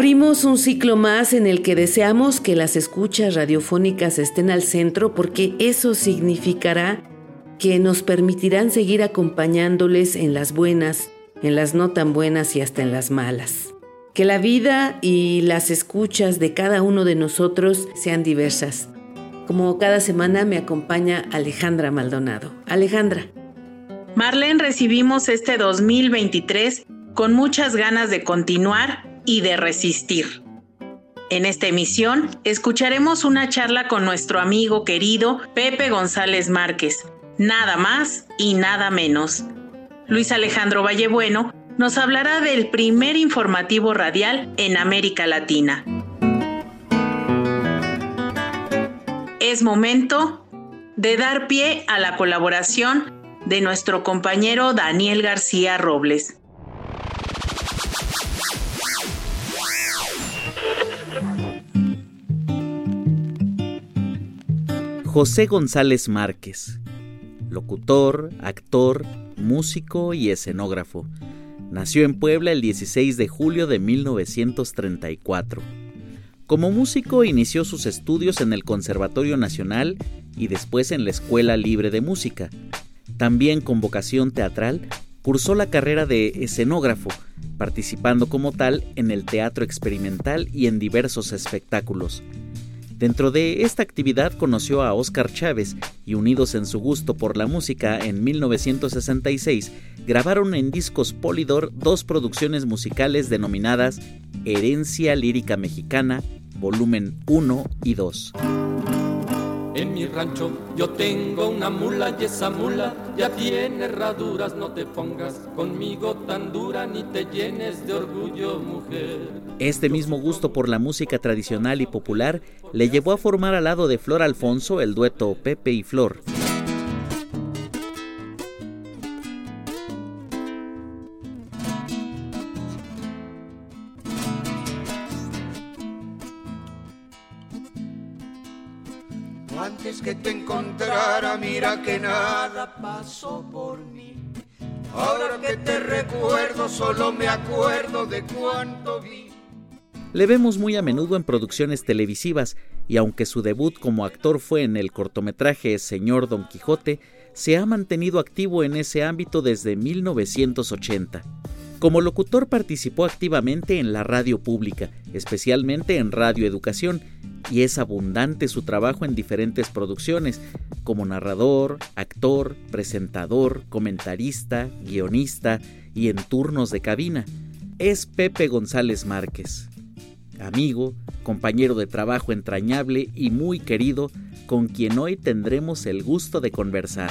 Abrimos un ciclo más en el que deseamos que las escuchas radiofónicas estén al centro porque eso significará que nos permitirán seguir acompañándoles en las buenas, en las no tan buenas y hasta en las malas. Que la vida y las escuchas de cada uno de nosotros sean diversas. Como cada semana me acompaña Alejandra Maldonado. Alejandra. Marlene, recibimos este 2023 con muchas ganas de continuar y de resistir. En esta emisión escucharemos una charla con nuestro amigo querido Pepe González Márquez, nada más y nada menos. Luis Alejandro Vallebueno nos hablará del primer informativo radial en América Latina. Es momento de dar pie a la colaboración de nuestro compañero Daniel García Robles. José González Márquez locutor, actor, músico y escenógrafo. Nació en Puebla el 16 de julio de 1934. Como músico inició sus estudios en el Conservatorio Nacional y después en la Escuela Libre de Música. También con vocación teatral, cursó la carrera de escenógrafo, participando como tal en el teatro experimental y en diversos espectáculos. Dentro de esta actividad conoció a Oscar Chávez y unidos en su gusto por la música en 1966 grabaron en discos Polydor dos producciones musicales denominadas Herencia Lírica Mexicana, volumen 1 y 2. En mi rancho yo tengo una mula y esa mula ya tiene herraduras. No te pongas conmigo tan dura ni te llenes de orgullo, mujer. Este mismo gusto por la música tradicional y popular le llevó a formar al lado de Flor Alfonso el dueto Pepe y Flor. Que te encontrara, mira que nada pasó por mí. Ahora que te recuerdo, solo me acuerdo de cuánto vi. Le vemos muy a menudo en producciones televisivas y aunque su debut como actor fue en el cortometraje Señor Don Quijote, se ha mantenido activo en ese ámbito desde 1980. Como locutor participó activamente en la radio pública, especialmente en Radio Educación, y es abundante su trabajo en diferentes producciones, como narrador, actor, presentador, comentarista, guionista y en turnos de cabina. Es Pepe González Márquez, amigo, compañero de trabajo entrañable y muy querido, con quien hoy tendremos el gusto de conversar.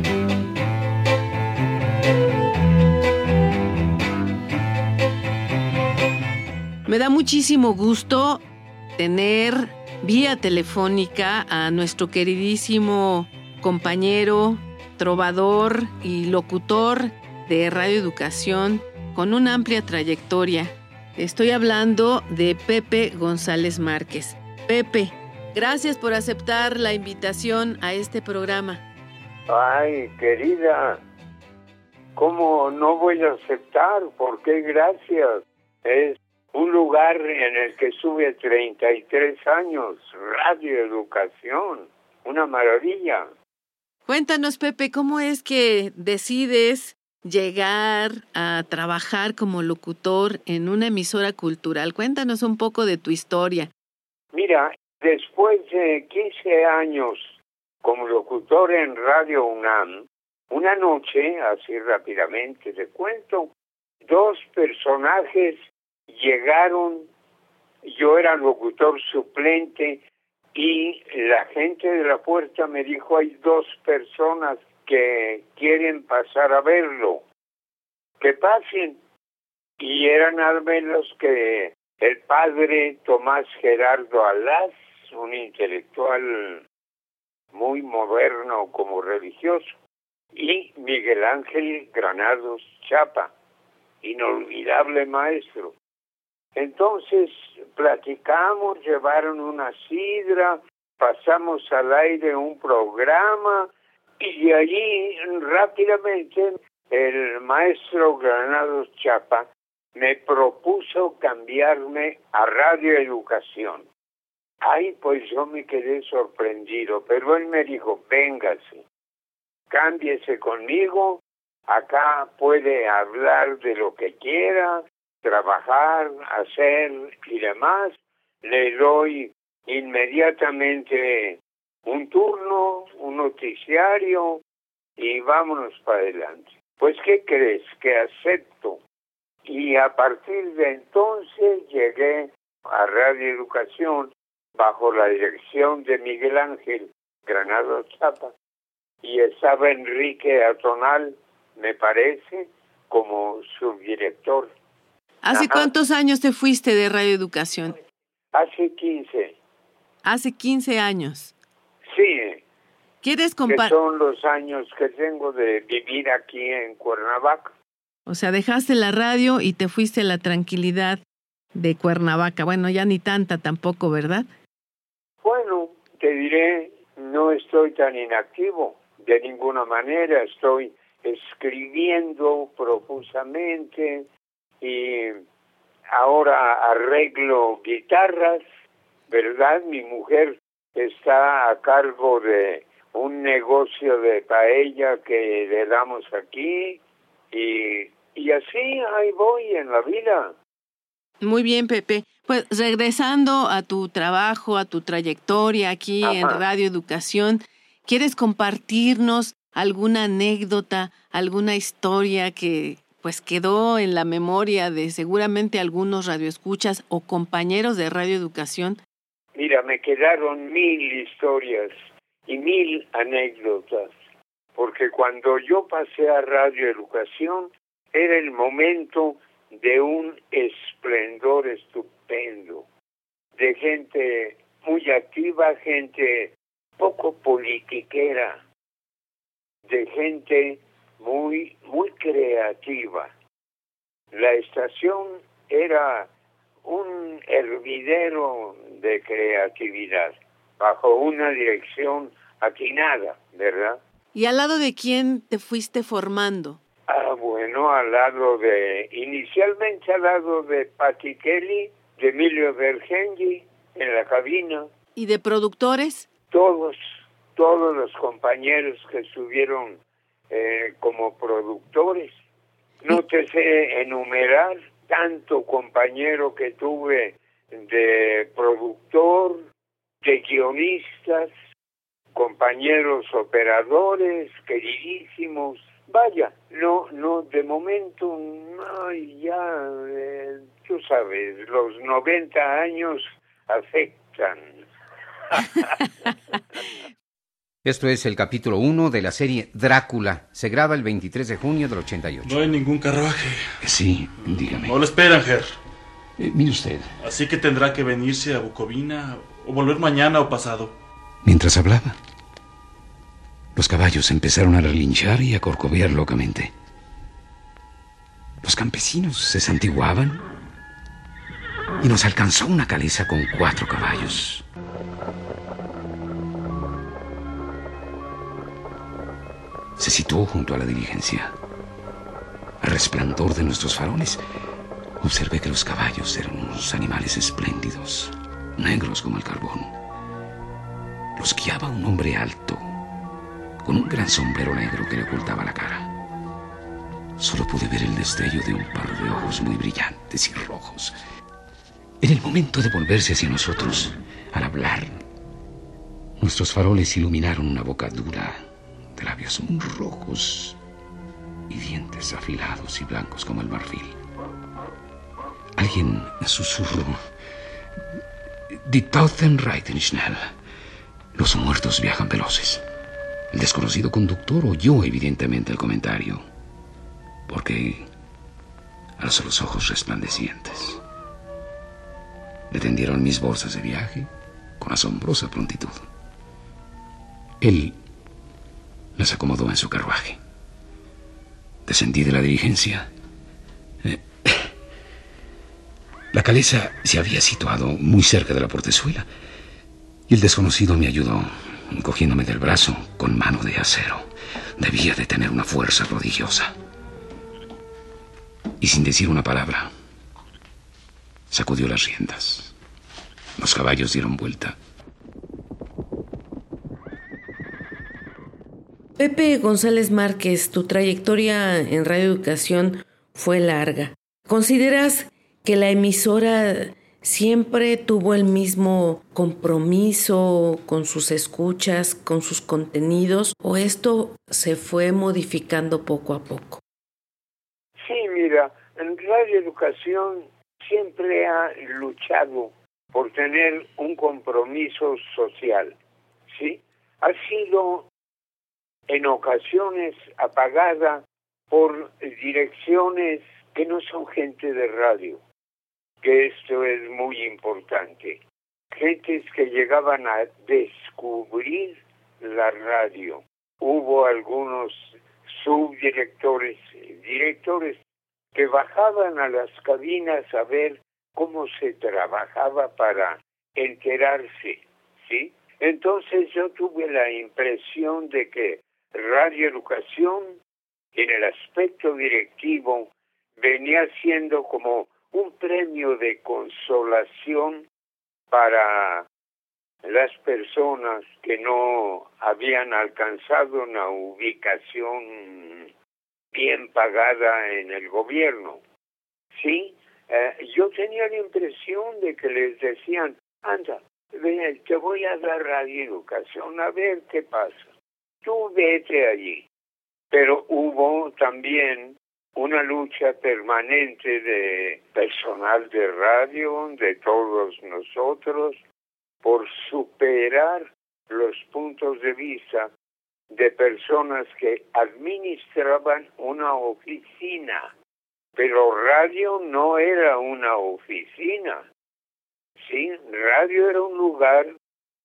Me da muchísimo gusto tener vía telefónica a nuestro queridísimo compañero, trovador y locutor de Radio Educación con una amplia trayectoria. Estoy hablando de Pepe González Márquez. Pepe, gracias por aceptar la invitación a este programa. Ay, querida, ¿cómo no voy a aceptar? ¿Por qué gracias? Es un lugar en el que sube 33 años, Radio Educación, una maravilla. Cuéntanos, Pepe, ¿cómo es que decides llegar a trabajar como locutor en una emisora cultural? Cuéntanos un poco de tu historia. Mira, después de 15 años como locutor en Radio UNAM, una noche, así rápidamente te cuento, dos personajes llegaron, yo era locutor suplente y la gente de la puerta me dijo, hay dos personas que quieren pasar a verlo, que pasen. Y eran al menos que el padre Tomás Gerardo Alás, un intelectual muy moderno como religioso, y Miguel Ángel Granados Chapa, inolvidable maestro. Entonces platicamos, llevaron una sidra, pasamos al aire un programa y de allí rápidamente el maestro Granados Chapa me propuso cambiarme a Radio Educación. Ay, pues yo me quedé sorprendido, pero él me dijo, véngase, cámbiese conmigo, acá puede hablar de lo que quiera, trabajar, hacer y demás. Le doy inmediatamente un turno, un noticiario y vámonos para adelante. Pues, ¿qué crees? Que acepto. Y a partir de entonces llegué a Radio Educación bajo la dirección de Miguel Ángel Granado Chapa y estaba Enrique Atonal, me parece, como subdirector. ¿Hace cuántos años te fuiste de Radio Educación? Hace 15. Hace 15 años. Sí. ¿Quieres compartir? son los años que tengo de vivir aquí en Cuernavaca. O sea, dejaste la radio y te fuiste a la tranquilidad de Cuernavaca. Bueno, ya ni tanta tampoco, ¿verdad? Bueno, te diré, no estoy tan inactivo de ninguna manera, estoy escribiendo profusamente y ahora arreglo guitarras, ¿verdad? Mi mujer está a cargo de un negocio de paella que le damos aquí y, y así ahí voy en la vida. Muy bien, Pepe. Pues regresando a tu trabajo, a tu trayectoria aquí en Radio Educación, ¿quieres compartirnos alguna anécdota, alguna historia que pues quedó en la memoria de seguramente algunos radioescuchas o compañeros de Radio Educación? Mira, me quedaron mil historias y mil anécdotas, porque cuando yo pasé a Radio Educación era el momento de un esplendor estupendo, de gente muy activa, gente poco politiquera, de gente muy, muy creativa. La estación era un hervidero de creatividad, bajo una dirección atinada, ¿verdad? ¿Y al lado de quién te fuiste formando? Ah, bueno, al lado de, inicialmente al lado de Patti Kelly, de Emilio Bergengi, en la cabina. ¿Y de productores? Todos, todos los compañeros que estuvieron eh, como productores. No te sé enumerar tanto compañero que tuve de productor, de guionistas, compañeros operadores, queridísimos, Vaya, no, no, de momento, no, ya, eh, tú sabes, los 90 años afectan. Esto es el capítulo 1 de la serie Drácula. Se graba el 23 de junio del 88. No hay ningún carruaje. Sí, dígame. No lo esperan, Ger. Eh, mire usted. Así que tendrá que venirse a Bucovina o volver mañana o pasado. Mientras hablaba, los caballos empezaron a relinchar y a corcovear locamente. Los campesinos se santiguaban y nos alcanzó una caleza con cuatro caballos. Se situó junto a la diligencia. Al resplandor de nuestros faroles, observé que los caballos eran unos animales espléndidos, negros como el carbón. Los guiaba un hombre alto, con un gran sombrero negro que le ocultaba la cara. Solo pude ver el destello de un par de ojos muy brillantes y rojos. En el momento de volverse hacia nosotros, al hablar, nuestros faroles iluminaron una boca dura, de labios rojos y dientes afilados y blancos como el marfil. Alguien susurró. Die Taufen reiten schnell. Los muertos viajan veloces. El desconocido conductor oyó evidentemente el comentario, porque alzó los ojos resplandecientes. Le tendieron mis bolsas de viaje con asombrosa prontitud. Él las acomodó en su carruaje. Descendí de la diligencia. Eh, la caleza se había situado muy cerca de la portezuela y el desconocido me ayudó, cogiéndome del brazo con mano de acero. Debía de tener una fuerza prodigiosa. Y sin decir una palabra, sacudió las riendas. Los caballos dieron vuelta. Pepe González Márquez, tu trayectoria en Radio Educación fue larga. ¿Consideras que la emisora siempre tuvo el mismo compromiso con sus escuchas, con sus contenidos, o esto se fue modificando poco a poco? Sí, mira, en Radio Educación siempre ha luchado por tener un compromiso social, ¿sí? Ha sido en ocasiones apagada por direcciones que no son gente de radio que esto es muy importante. Gentes que llegaban a descubrir la radio. Hubo algunos subdirectores, directores que bajaban a las cabinas a ver cómo se trabajaba para enterarse, ¿sí? Entonces yo tuve la impresión de que Radio Educación en el aspecto directivo venía siendo como un premio de consolación para las personas que no habían alcanzado una ubicación bien pagada en el gobierno. Sí, eh, yo tenía la impresión de que les decían, anda, te voy a dar radioeducación, a ver qué pasa. Tú vete allí. Pero hubo también una lucha permanente de personal de radio, de todos nosotros, por superar los puntos de vista de personas que administraban una oficina. Pero radio no era una oficina. Sí, radio era un lugar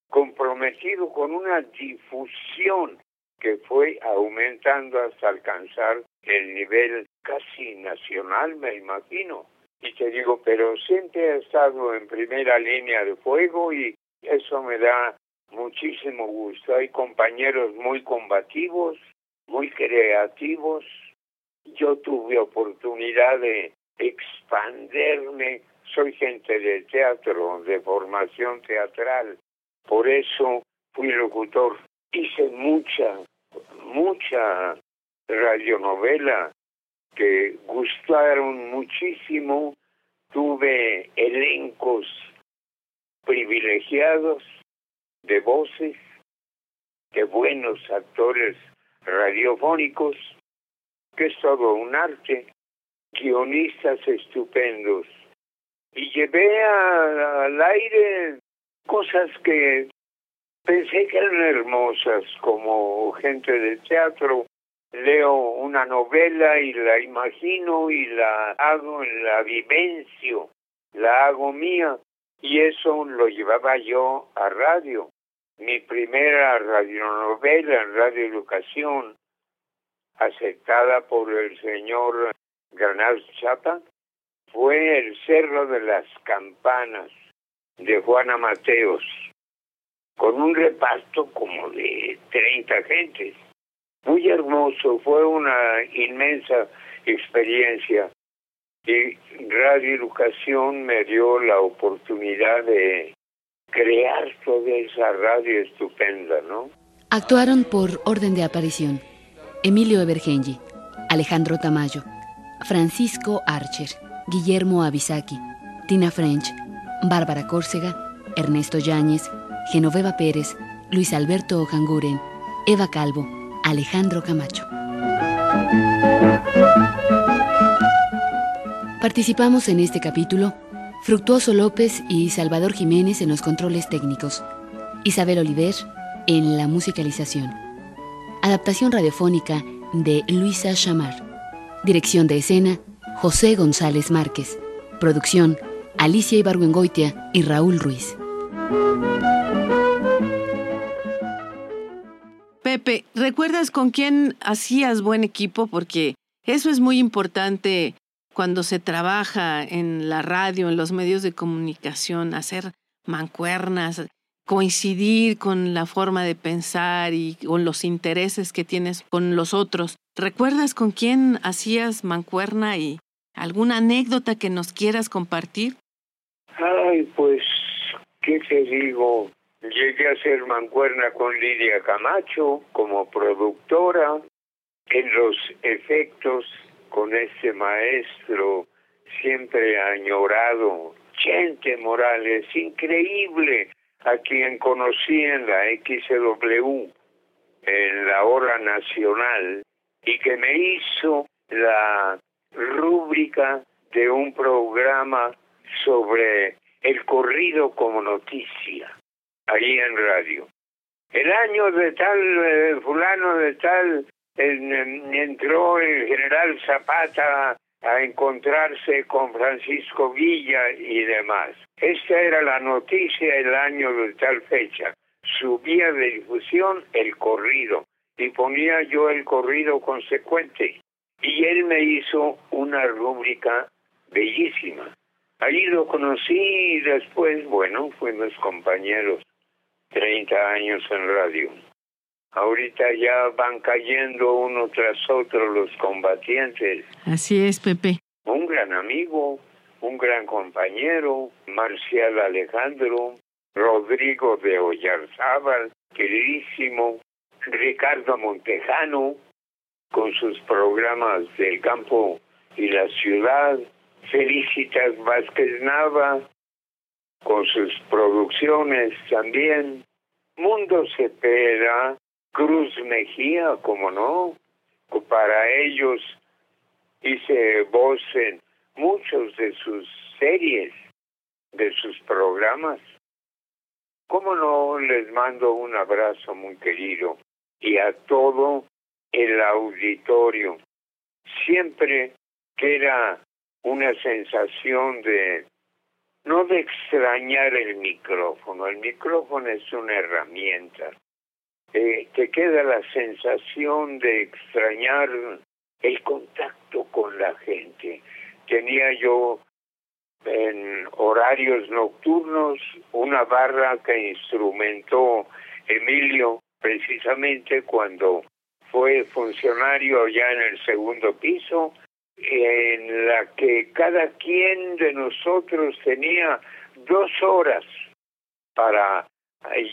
comprometido con una difusión que fue aumentando hasta alcanzar el nivel casi nacional, me imagino. Y te digo, pero siempre he estado en primera línea de fuego y eso me da muchísimo gusto. Hay compañeros muy combativos, muy creativos. Yo tuve oportunidad de expanderme. Soy gente de teatro, de formación teatral. Por eso fui locutor. Hice mucha, mucha radionovela que gustaron muchísimo. Tuve elencos privilegiados de voces, de buenos actores radiofónicos, que es todo un arte, guionistas estupendos. Y llevé al aire cosas que pensé que eran hermosas, como gente de teatro, leo una novela y la imagino y la hago en la vivencio, la hago mía. Y eso lo llevaba yo a radio. Mi primera radionovela en Radio Educación, aceptada por el señor Granal Chapa, fue El Cerro de las Campanas de Juana Mateos, con un reparto como de 30 gentes muy hermoso, fue una inmensa experiencia y Radio Educación me dio la oportunidad de crear toda esa radio estupenda, ¿no? Actuaron por orden de aparición Emilio Evergenji, Alejandro Tamayo, Francisco Archer, Guillermo Avisaki, Tina French, Bárbara Córcega, Ernesto Yáñez, Genoveva Pérez, Luis Alberto Ojanguren, Eva Calvo, Alejandro Camacho. Participamos en este capítulo Fructuoso López y Salvador Jiménez en los controles técnicos, Isabel Oliver en la musicalización. Adaptación radiofónica de Luisa Chamar. Dirección de escena José González Márquez. Producción Alicia Ibargüengoitia y Raúl Ruiz. Pepe, ¿recuerdas con quién hacías buen equipo? Porque eso es muy importante cuando se trabaja en la radio, en los medios de comunicación, hacer mancuernas, coincidir con la forma de pensar y con los intereses que tienes con los otros. ¿Recuerdas con quién hacías mancuerna y alguna anécdota que nos quieras compartir? Ay, pues, ¿qué te digo? Llegué a hacer mancuerna con Lidia Camacho como productora. En los efectos con ese maestro siempre añorado, Chente Morales, increíble, a quien conocí en la XW, en la hora nacional, y que me hizo la rúbrica de un programa sobre el corrido como noticia, ahí en radio. El año de tal, eh, fulano de tal, entró el general Zapata a encontrarse con Francisco Villa y demás. Esta era la noticia el año de tal fecha. Subía de difusión el corrido y ponía yo el corrido consecuente. Y él me hizo una rúbrica bellísima. Allí lo conocí y después, bueno, fuimos compañeros 30 años en radio. Ahorita ya van cayendo uno tras otro los combatientes. Así es, Pepe. Un gran amigo, un gran compañero, Marcial Alejandro, Rodrigo de Ollarzábal, queridísimo, Ricardo Montejano, con sus programas del campo y la ciudad, Felicitas Vázquez Nava, con sus producciones también, Mundo Cepeda, Cruz Mejía, como no, para ellos hice voz en muchos de sus series, de sus programas. ¿Cómo no les mando un abrazo muy querido y a todo el auditorio? Siempre queda una sensación de, no de extrañar el micrófono, el micrófono es una herramienta, eh, te queda la sensación de extrañar el contacto con la gente. Tenía yo en horarios nocturnos una barra que instrumentó Emilio precisamente cuando fue funcionario ya en el segundo piso, en la que cada quien de nosotros tenía dos horas para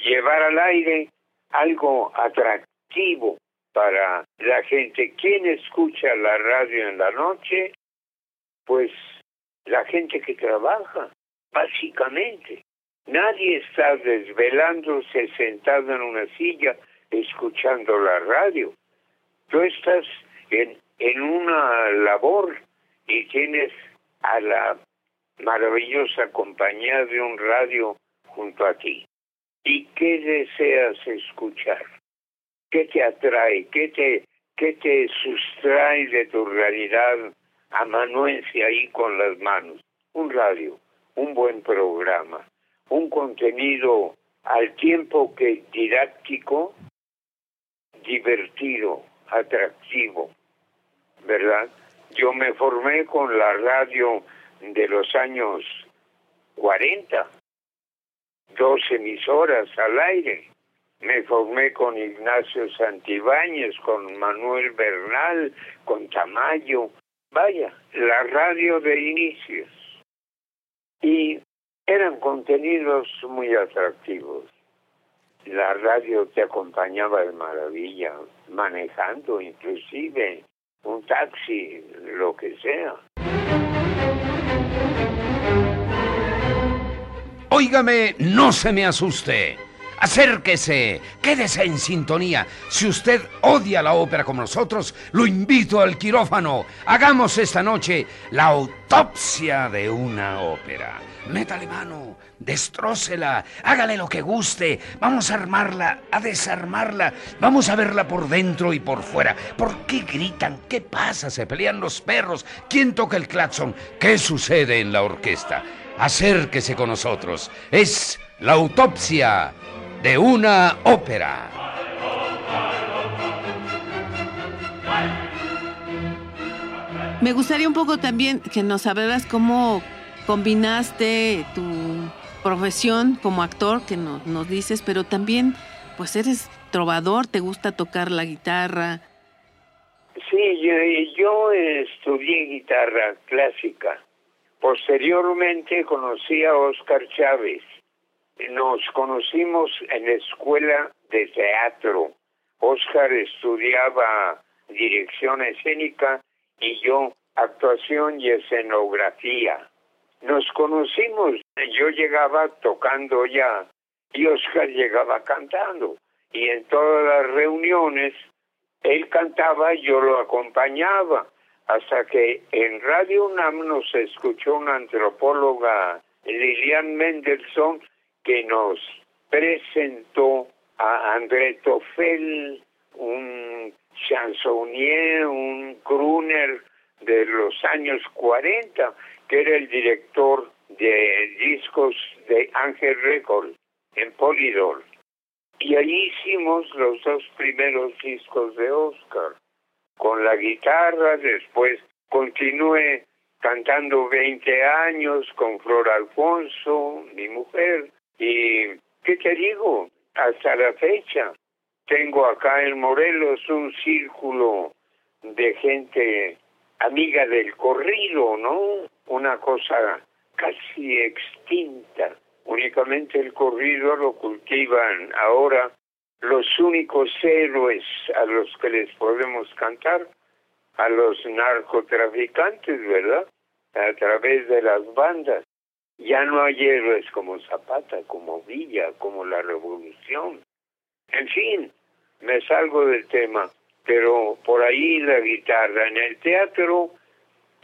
llevar al aire algo atractivo para la gente. ¿Quién escucha la radio en la noche? Pues la gente que trabaja, básicamente. Nadie está desvelándose sentado en una silla escuchando la radio. Tú estás en, en una labor y tienes a la maravillosa compañía de un radio junto a ti. ¿Y qué deseas escuchar? ¿Qué te atrae? ¿Qué te, qué te sustrae de tu realidad amanuencia ahí con las manos? Un radio, un buen programa, un contenido al tiempo que didáctico, divertido, atractivo, ¿verdad? Yo me formé con la radio de los años 40, dos emisoras al aire. Me formé con Ignacio Santibáñez, con Manuel Bernal, con Tamayo. Vaya, la radio de inicios. Y eran contenidos muy atractivos. la radio te acompañaba de maravilla, manejando inclusive un taxi, lo que sea. Óigame, no se me asuste. Acérquese, quédese en sintonía. Si usted odia la ópera como nosotros, lo invito al quirófano. Hagamos esta noche la autopsia de una ópera. Métale mano, destrócela, hágale lo que guste. Vamos a armarla, a desarmarla. Vamos a verla por dentro y por fuera. ¿Por qué gritan? ¿Qué pasa? ¿Se pelean los perros? ¿Quién toca el claxon? ¿Qué sucede en la orquesta? Acérquese con nosotros. Es la autopsia de una ópera. Me gustaría un poco también que nos hablaras cómo combinaste tu profesión como actor, que nos, nos dices, pero también pues eres trovador, te gusta tocar la guitarra. Sí, yo, yo estudié guitarra clásica. Posteriormente conocí a Oscar Chávez nos conocimos en la escuela de teatro. Oscar estudiaba dirección escénica y yo actuación y escenografía. Nos conocimos, yo llegaba tocando ya y Oscar llegaba cantando. Y en todas las reuniones él cantaba yo lo acompañaba. Hasta que en Radio UNAM nos escuchó una antropóloga, Lilian Mendelssohn, que nos presentó a André Toffel, un chansonnier, un crooner de los años 40, que era el director de discos de Ángel Records en Polydor. Y ahí hicimos los dos primeros discos de Oscar. Con la guitarra, después continué cantando 20 años con Flor Alfonso, mi mujer, y, ¿qué te digo? Hasta la fecha, tengo acá en Morelos un círculo de gente amiga del corrido, ¿no? Una cosa casi extinta. Únicamente el corrido lo cultivan ahora los únicos héroes a los que les podemos cantar, a los narcotraficantes, ¿verdad? A través de las bandas. Ya no hay héroes como Zapata, como Villa, como la Revolución. En fin, me salgo del tema, pero por ahí la guitarra. En el teatro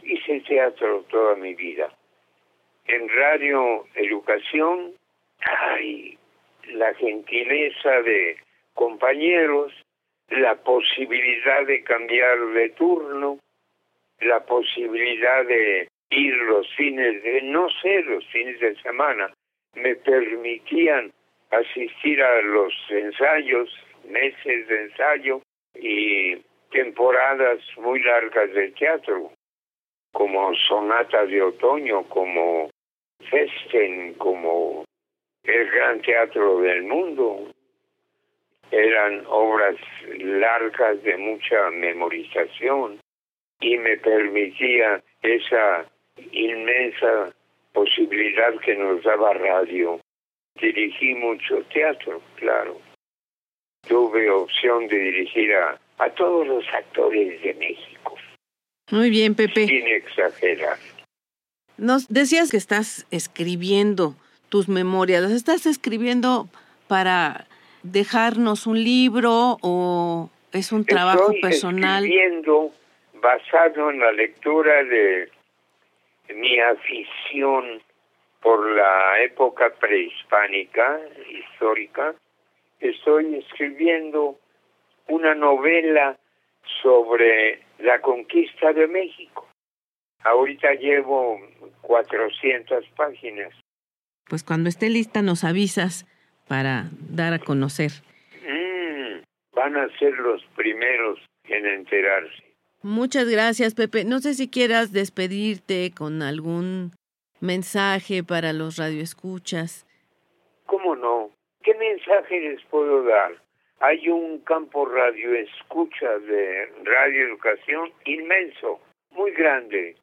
hice teatro toda mi vida. En Radio Educación, hay la gentileza de compañeros, la posibilidad de cambiar de turno, la posibilidad de ir los fines de, no sé, los fines de semana, me permitían asistir a los ensayos, meses de ensayo y temporadas muy largas de teatro, como Sonata de Otoño, como Festen, como el Gran Teatro del Mundo. Eran obras largas de mucha memorización y me permitía esa inmensa posibilidad que nos daba radio. Dirigí mucho teatro, claro. Tuve opción de dirigir a, a todos los actores de México. Muy bien, Pepe. Sin exagerar. Nos decías que estás escribiendo tus memorias. ¿Las estás escribiendo para dejarnos un libro o es un trabajo Estoy personal? Escribiendo basado en la lectura de mi afición por la época prehispánica, histórica, estoy escribiendo una novela sobre la conquista de México. Ahorita llevo 400 páginas. Pues cuando esté lista nos avisas para dar a conocer. Mm, van a ser los primeros en enterarse. Muchas gracias, Pepe. No sé si quieras despedirte con algún mensaje para los radioescuchas. ¿Cómo no? ¿Qué mensaje les puedo dar? Hay un campo radioescucha de radioeducación inmenso, muy grande.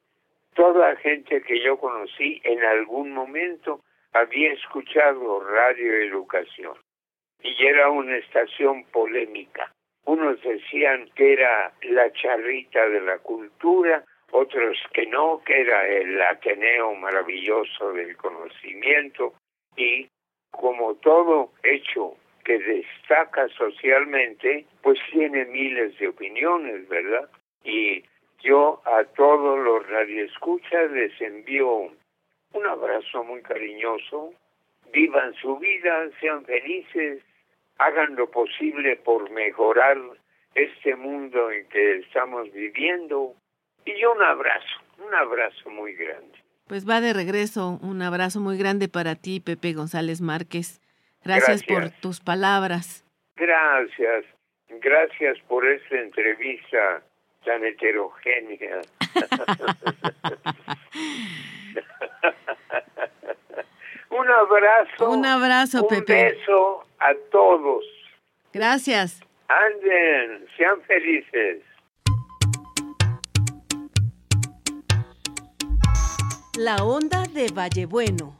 Toda la gente que yo conocí en algún momento había escuchado radioeducación. y era una estación polémica. Unos decían que era la charrita de la cultura, otros que no, que era el Ateneo maravilloso del conocimiento y como todo hecho que destaca socialmente, pues tiene miles de opiniones, ¿verdad? Y yo a todos los radioescuchas les envío un abrazo muy cariñoso, vivan su vida, sean felices, hagan lo posible por mejorar este mundo en que estamos viviendo y un abrazo, un abrazo muy grande. Pues va de regreso, un abrazo muy grande para ti, Pepe González Márquez. Gracias, por tus palabras. Gracias, gracias por esta entrevista tan heterogénea. un abrazo. Un abrazo, Pepe. Un beso a todos. Gracias. Anden, sean felices. La onda de Vallebueno.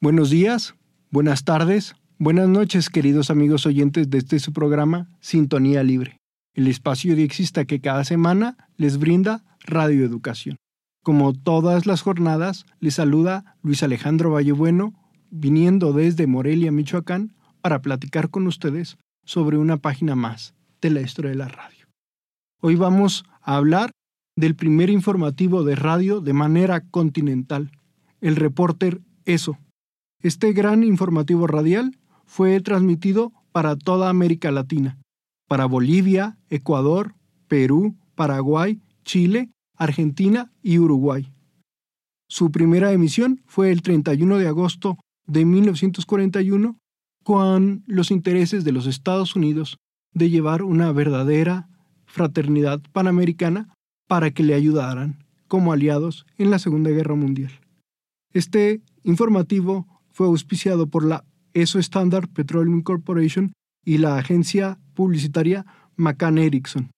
Buenos días, buenas tardes, buenas noches, queridos amigos oyentes de este su programa Sintonía Libre, el espacio diexista que cada semana les brinda Radio Educación. Como todas las jornadas, les saluda Luis Alejandro Vallebueno, viniendo desde Morelia, Michoacán, para platicar con ustedes sobre una página más de la historia de la radio. Hoy vamos a hablar del primer informativo de radio de manera continental, el reporter ESO. Este gran informativo radial fue transmitido para toda América Latina, para Bolivia, Ecuador, Perú, Paraguay, Chile, Argentina y Uruguay. Su primera emisión fue el 31 de agosto de 1941 con los intereses de los Estados Unidos de llevar una verdadera fraternidad panamericana para que le ayudaran como aliados en la Segunda Guerra Mundial. Este informativo fue auspiciado por la ESO Standard Petroleum Corporation y la agencia publicitaria McCann Erickson.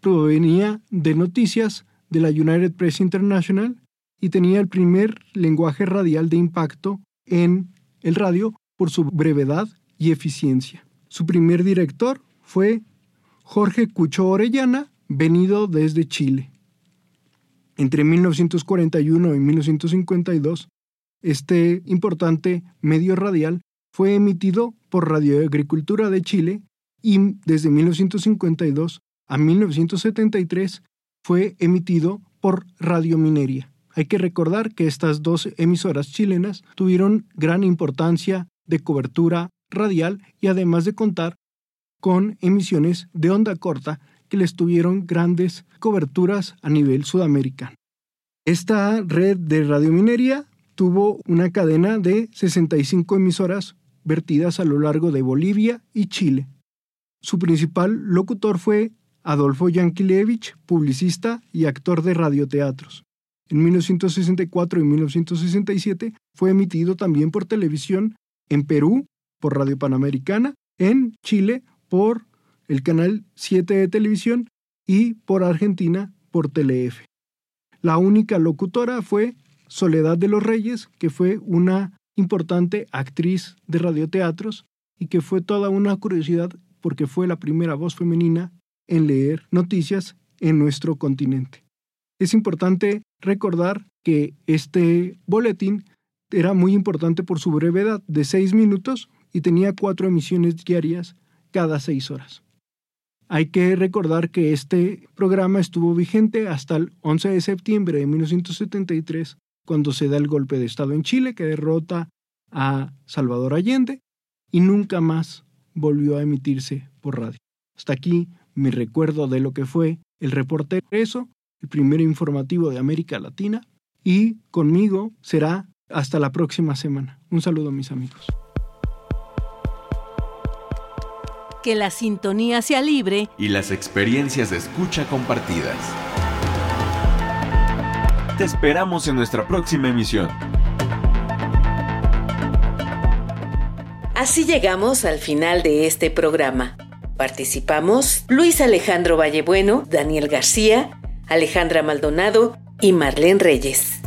Provenía de noticias de la United Press International y tenía el primer lenguaje radial de impacto en el radio por su brevedad y eficiencia. Su primer director fue Jorge Cucho Orellana, venido desde Chile. Entre 1941 y 1952, este importante medio radial fue emitido por Radio Agricultura de Chile y desde 1952 a 1973 fue emitido por Radio Mineria. Hay que recordar que estas dos emisoras chilenas tuvieron gran importancia de cobertura radial y además de contar con emisiones de onda corta que les tuvieron grandes coberturas a nivel sudamericano. Esta red de radiominería tuvo una cadena de 65 emisoras vertidas a lo largo de Bolivia y Chile. Su principal locutor fue Adolfo Yankelevich, publicista y actor de radioteatros. En 1964 y 1967 fue emitido también por televisión en Perú por Radio Panamericana, en Chile por el canal 7 de televisión y por Argentina por Telef. La única locutora fue Soledad de los Reyes, que fue una importante actriz de radioteatros y que fue toda una curiosidad porque fue la primera voz femenina en leer noticias en nuestro continente. Es importante recordar que este boletín era muy importante por su brevedad de seis minutos y tenía cuatro emisiones diarias cada seis horas. Hay que recordar que este programa estuvo vigente hasta el 11 de septiembre de 1973, cuando se da el golpe de Estado en Chile que derrota a Salvador Allende y nunca más volvió a emitirse por radio. Hasta aquí mi recuerdo de lo que fue el reporte eso, el primer informativo de América Latina, y conmigo será hasta la próxima semana. Un saludo mis amigos. Que la sintonía sea libre y las experiencias de escucha compartidas. Te esperamos en nuestra próxima emisión. Así llegamos al final de este programa. Participamos Luis Alejandro Vallebueno, Daniel García, Alejandra Maldonado y Marlene Reyes.